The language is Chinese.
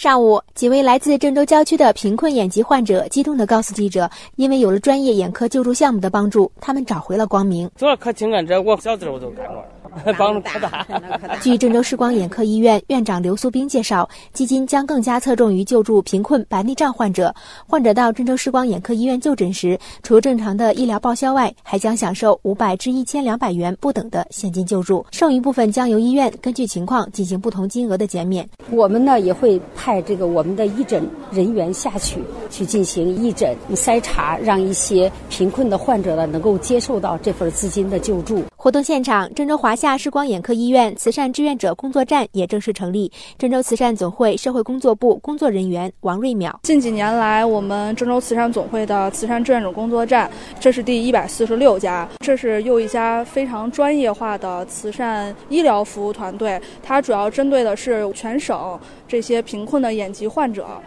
上午，几位来自郑州郊区的贫困眼疾患者激动地告诉记者：“因为有了专业眼科救助项目的帮助，他们找回了光明。我小时候都干过。”帮助可大。据郑州市光眼科医院院长刘苏斌介绍，基金将更加侧重于救助贫困白内障患者。患者到郑州市光眼科医院就诊时，除正常的医疗报销外，还将享受五百至一千两百元不等的现金救助，剩余部分将由医院根据情况进行不同金额的减免。我们呢也会派这个我们的义诊人员下去去进行义诊筛查，让一些贫困的患者呢能够接受到这份资金的救助。活动现场，郑州华夏视光眼科医院慈善志愿者工作站也正式成立。郑州慈善总会社会工作部工作人员王瑞淼：近几年来，我们郑州慈善总会的慈善志愿者工作站，这是第一百四十六家，这是又一家非常专业化的慈善医疗服务团队。它主要针对的是全省这些贫困的眼疾患者。